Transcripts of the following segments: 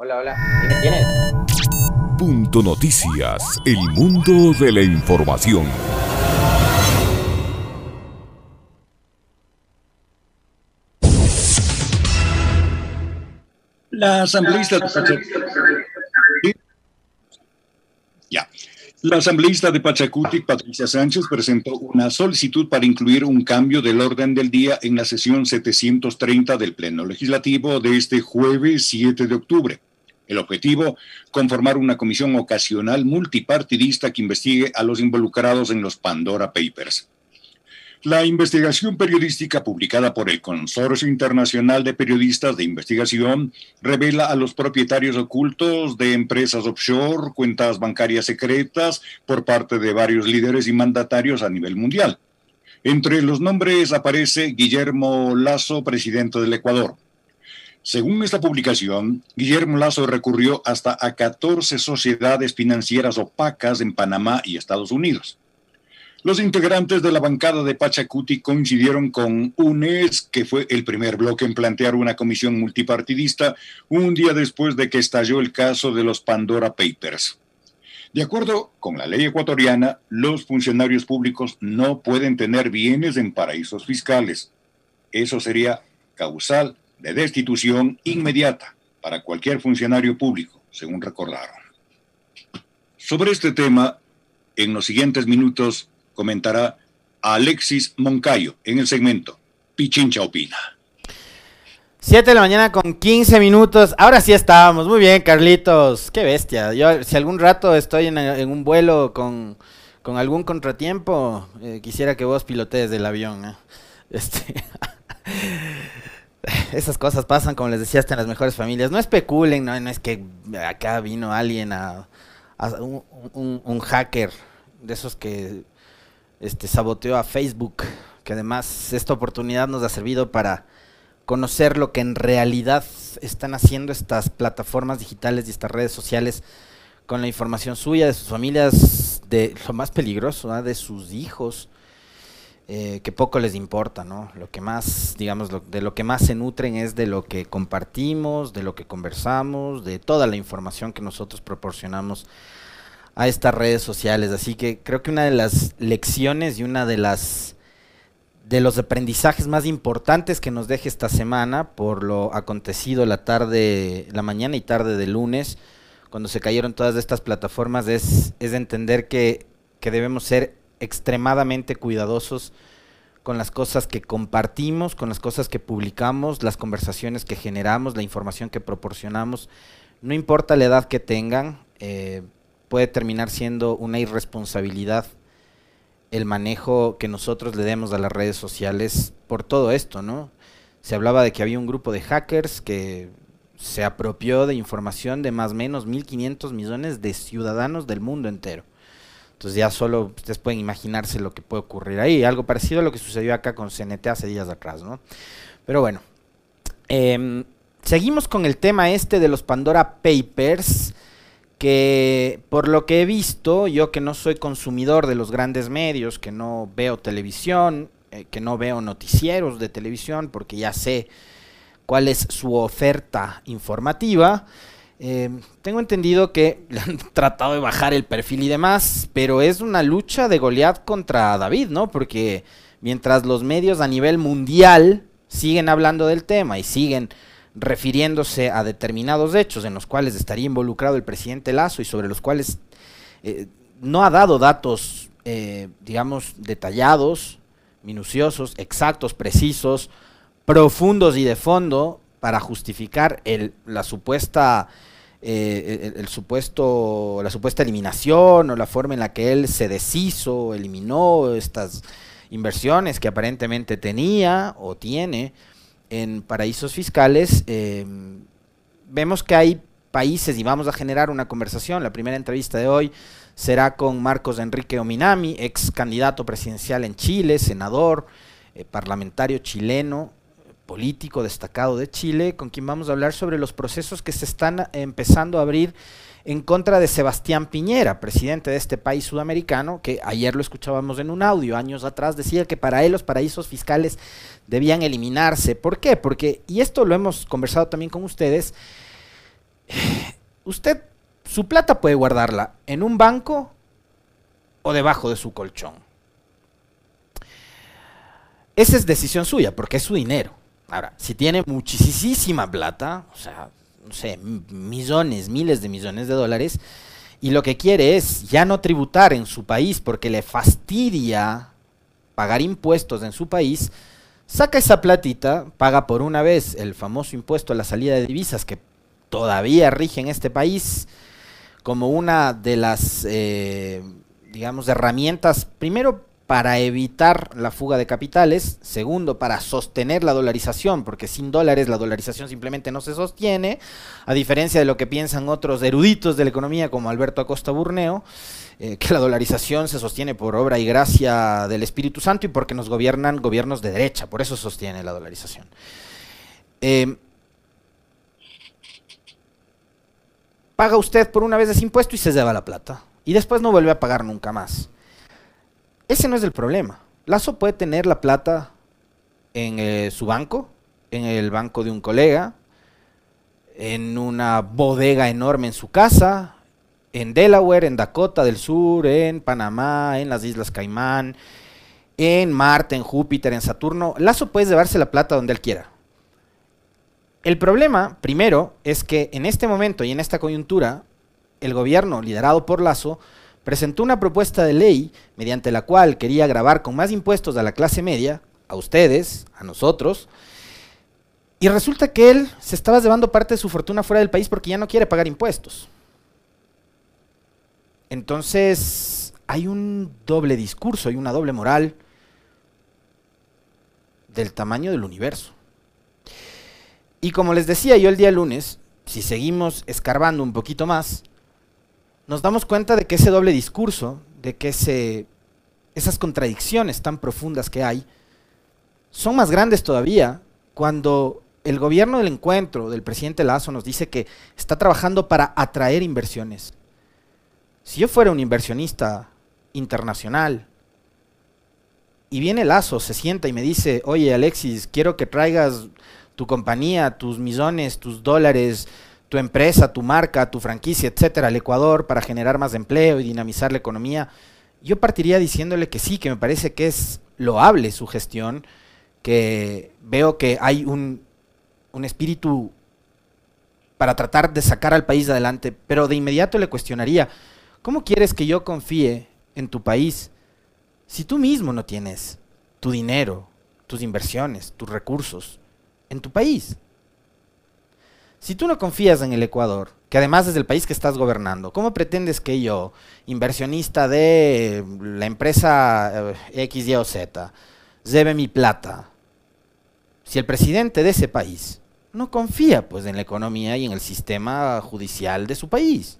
Hola, hola. ¿Y me tienes? Punto Noticias, el mundo de la información. La asambleísta de ya. La asambleísta de Pachacutic, Patricia Sánchez, presentó una solicitud para incluir un cambio del orden del día en la sesión 730 del Pleno Legislativo de este jueves 7 de octubre. El objetivo, conformar una comisión ocasional multipartidista que investigue a los involucrados en los Pandora Papers. La investigación periodística publicada por el Consorcio Internacional de Periodistas de Investigación revela a los propietarios ocultos de empresas offshore, cuentas bancarias secretas por parte de varios líderes y mandatarios a nivel mundial. Entre los nombres aparece Guillermo Lazo, presidente del Ecuador. Según esta publicación, Guillermo Lazo recurrió hasta a 14 sociedades financieras opacas en Panamá y Estados Unidos. Los integrantes de la bancada de Pachacuti coincidieron con UNES, que fue el primer bloque en plantear una comisión multipartidista un día después de que estalló el caso de los Pandora Papers. De acuerdo con la ley ecuatoriana, los funcionarios públicos no pueden tener bienes en paraísos fiscales. Eso sería causal de destitución inmediata para cualquier funcionario público, según recordaron. Sobre este tema, en los siguientes minutos comentará Alexis Moncayo en el segmento Pichincha Opina. 7 de la mañana con 15 minutos. Ahora sí estábamos. Muy bien, Carlitos. Qué bestia. Si algún rato estoy en, un vuelo con, algún contratiempo, eh, quisiera que vos pilotees del avión. ¿eh? Este. Esas cosas pasan, como les decía, hasta en las mejores familias. No especulen, no, es que acá vino alguien a, un hacker de esos que este, saboteó a Facebook, que además esta oportunidad nos ha servido para conocer lo que en realidad están haciendo estas plataformas digitales y estas redes sociales con la información suya, de sus familias, de lo más peligroso, de sus hijos, eh, que poco les importa, ¿no? Lo que más, digamos, de lo que más se nutren es de lo que compartimos, de lo que conversamos, de toda la información que nosotros proporcionamos a estas redes sociales. Así que creo que una de las lecciones y una de las de los aprendizajes más importantes que nos deje esta semana por lo acontecido la tarde, la mañana y tarde de lunes, cuando se cayeron todas estas plataformas, es, es entender que, que debemos ser extremadamente cuidadosos con las cosas que compartimos, con las cosas que publicamos, las conversaciones que generamos, la información que proporcionamos. No importa la edad que tengan, eh, puede terminar siendo una irresponsabilidad el manejo que nosotros le demos a las redes sociales por todo esto, ¿no? Se hablaba de que había un grupo de hackers que se apropió de información de más o menos 1.500 millones de ciudadanos del mundo entero. Entonces ya solo ustedes pueden imaginarse lo que puede ocurrir ahí. Algo parecido a lo que sucedió acá con CNT hace días atrás, ¿no? Pero bueno, em, seguimos con el tema este de los Pandora Papers que por lo que he visto, yo que no soy consumidor de los grandes medios, que no veo televisión, eh, que no veo noticieros de televisión, porque ya sé cuál es su oferta informativa, eh, tengo entendido que le han tratado de bajar el perfil y demás, pero es una lucha de Goliat contra David, ¿no? Porque mientras los medios a nivel mundial siguen hablando del tema y siguen refiriéndose a determinados hechos en los cuales estaría involucrado el presidente Lazo y sobre los cuales eh, no ha dado datos, eh, digamos, detallados, minuciosos, exactos, precisos, profundos y de fondo para justificar el, la supuesta eh, el, supuesto la supuesta eliminación o la forma en la que él se deshizo, eliminó estas inversiones que aparentemente tenía o tiene en paraísos fiscales, em, vemos que hay países y vamos a generar una conversación. La primera entrevista de hoy será con Marcos Enrique Ominami, ex candidato presidencial en Chile, senador, eh, parlamentario chileno, político destacado de Chile, con quien vamos a hablar sobre los procesos que se están empezando a abrir en contra de Sebastián Piñera, presidente de este país sudamericano, que ayer lo escuchábamos en un audio, años atrás, decía que para él los paraísos fiscales debían eliminarse. ¿Por qué? Porque, y esto lo hemos conversado también con ustedes, Usted, su plata puede guardarla en un banco o debajo de su colchón. Esa es decisión suya, porque es su dinero. Ahora, si tiene muchísima plata, o sea, no sé, millones, miles de millones de dólares, y lo que quiere es ya no tributar en su país porque le fastidia pagar impuestos en su país, saca esa platita, paga por una vez el famoso impuesto a la salida de divisas que todavía rige en este país como una de las, eh, digamos, herramientas, primero para evitar la fuga de capitales, segundo, para sostener la dolarización, porque sin dólares la dolarización simplemente no se sostiene, a diferencia de lo que piensan otros eruditos de la economía como Alberto Acosta Burneo, eh, que la dolarización se sostiene por obra y gracia del Espíritu Santo y porque nos gobiernan gobiernos de derecha, por eso sostiene la dolarización. Eh, paga usted por una vez ese impuesto y se lleva la plata, y después no vuelve a pagar nunca más. Ese no es el problema. Lazo puede tener la plata en eh, su banco, en el banco de un colega, en una bodega enorme en su casa, en Delaware, en Dakota del Sur, en Panamá, en las Islas Caimán, en Marte, en Júpiter, en Saturno. Lazo puede llevarse la plata donde él quiera. El problema, primero, es que en este momento y en esta coyuntura, el gobierno liderado por Lazo presentó una propuesta de ley mediante la cual quería grabar con más impuestos a la clase media, a ustedes, a nosotros, y resulta que él se estaba llevando parte de su fortuna fuera del país porque ya no quiere pagar impuestos. Entonces, hay un doble discurso, hay una doble moral del tamaño del universo. Y como les decía yo el día lunes, si seguimos escarbando un poquito más, nos damos cuenta de que ese doble discurso, de que esas contradicciones tan profundas que hay, son más grandes todavía cuando el gobierno del encuentro del presidente Lazo nos dice que está trabajando para atraer inversiones. Si yo fuera un inversionista internacional y viene Lazo, se sienta y me dice, oye Alexis, quiero que traigas tu compañía, tus millones, tus dólares, tu empresa, tu marca, tu franquicia, etcétera, al Ecuador para generar más empleo y dinamizar la economía, yo partiría diciéndole que sí, que me parece que es loable su gestión, que veo que hay un, un espíritu para tratar de sacar al país adelante, pero de inmediato le cuestionaría, ¿cómo quieres que yo confíe en tu país si tú mismo no tienes tu dinero, tus inversiones, tus recursos en tu país? Si tú no confías en el Ecuador, que además es el país que estás gobernando, ¿cómo pretendes que yo, inversionista de la empresa eh, X, Y o Z, lleve mi plata? Si el presidente de ese país no confía pues en la economía y en el sistema judicial de su país.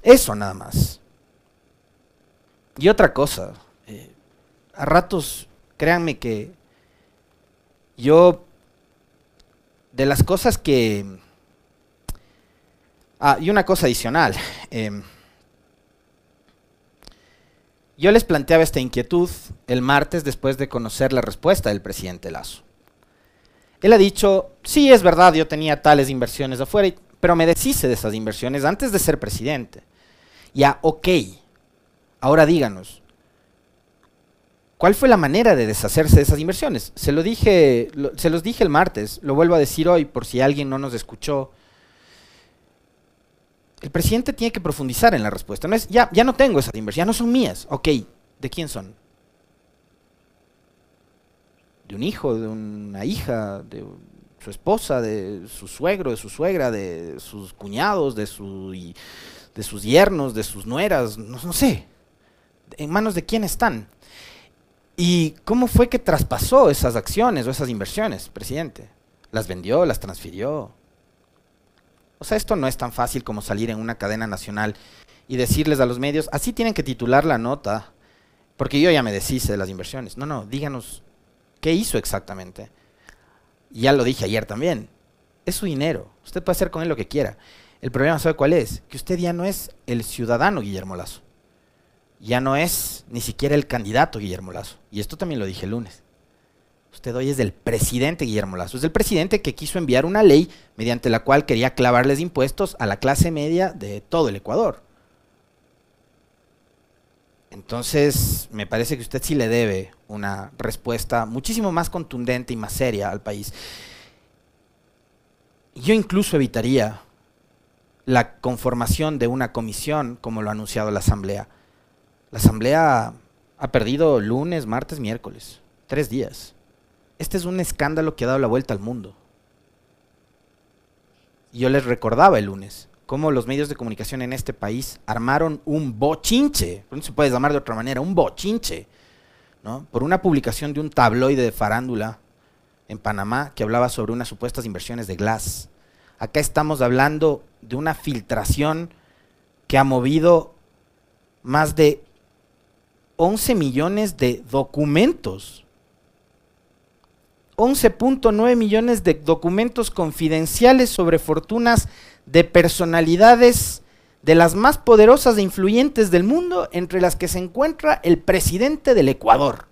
Eso nada más. Y otra cosa, eh, a ratos, créanme que yo de las cosas que... Ah, y una cosa adicional. Em, yo les planteaba esta inquietud el martes después de conocer la respuesta del presidente Lazo. Él ha dicho, sí, es verdad, yo tenía tales inversiones afuera, pero me deshice de esas inversiones antes de ser presidente. Ya, ok, ahora díganos, ¿Cuál fue la manera de deshacerse de esas inversiones? Se lo dije, se los dije el martes, lo vuelvo a decir hoy por si alguien no nos escuchó. El presidente tiene que profundizar en la respuesta. No es, ya, ya no tengo esas inversiones, ya no son mías. Ok, ¿de quién son? De un hijo, de una hija, de su esposa, de su suegro, de su suegra, de sus cuñados, de, su, de sus yernos, de sus nueras, no, no sé. ¿En manos de quién están? ¿Y cómo fue que traspasó esas acciones o esas inversiones, presidente? ¿Las vendió, las transfirió? O sea, esto no es tan fácil como salir en una cadena nacional y decirles a los medios, así tienen que titular la nota, porque yo ya me deshice de las inversiones. No, no, díganos, ¿qué hizo exactamente? ya lo dije ayer también, es su dinero, usted puede hacer con él lo que quiera. El problema, ¿sabe cuál es? Que usted ya no es el ciudadano Guillermo Lazo ya no es ni siquiera el candidato Guillermo Lazo. Y esto también lo dije el lunes. Usted hoy es del presidente Guillermo Lazo. Es del presidente que quiso enviar una ley mediante la cual quería clavarles impuestos a la clase media de todo el Ecuador. Entonces, me parece que usted sí le debe una respuesta muchísimo más contundente y más seria al país. Yo incluso evitaría la conformación de una comisión como lo ha anunciado la Asamblea. La Asamblea ha perdido lunes, martes, miércoles, tres días. Este es un escándalo que ha dado la vuelta al mundo. Yo les recordaba el lunes cómo los medios de comunicación en este país armaron un bochinche, no se puede llamar de otra manera, un bochinche, ¿no? por una publicación de un tabloide de farándula en Panamá que hablaba sobre unas supuestas inversiones de Glass. Acá estamos hablando de una filtración que ha movido más de 11 millones de documentos. 11.9 millones de documentos confidenciales sobre fortunas de personalidades de las más poderosas e influyentes del mundo, entre las que se encuentra el presidente del Ecuador.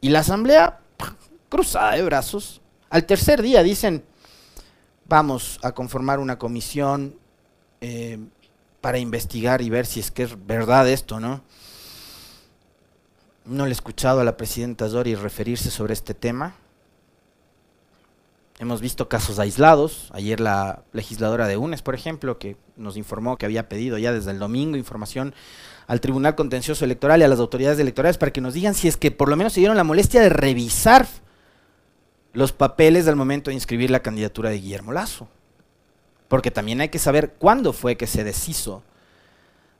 Y la asamblea cruzada de brazos. Al tercer día dicen, vamos a conformar una comisión eh, para investigar y ver si es que es verdad esto, ¿no? No le he escuchado a la presidenta Dori referirse sobre este tema. Hemos visto casos aislados. Ayer la legisladora de UNES, por ejemplo, que nos informó que había pedido ya desde el domingo información al Tribunal Contencioso Electoral y a las autoridades electorales para que nos digan si es que por lo menos se dieron la molestia de revisar los papeles del momento de inscribir la candidatura de Guillermo Lazo. Porque también hay que saber cuándo fue que se deshizo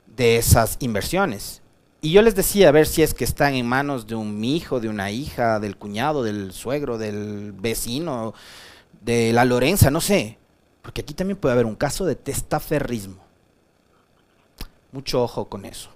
de esas inversiones. Y yo les decía, a ver si es que están en manos de un hijo, de una hija, del cuñado, del suegro, del vecino, de la Lorenza, no sé. Porque aquí también puede haber un caso de testaferrismo. Mucho ojo con eso.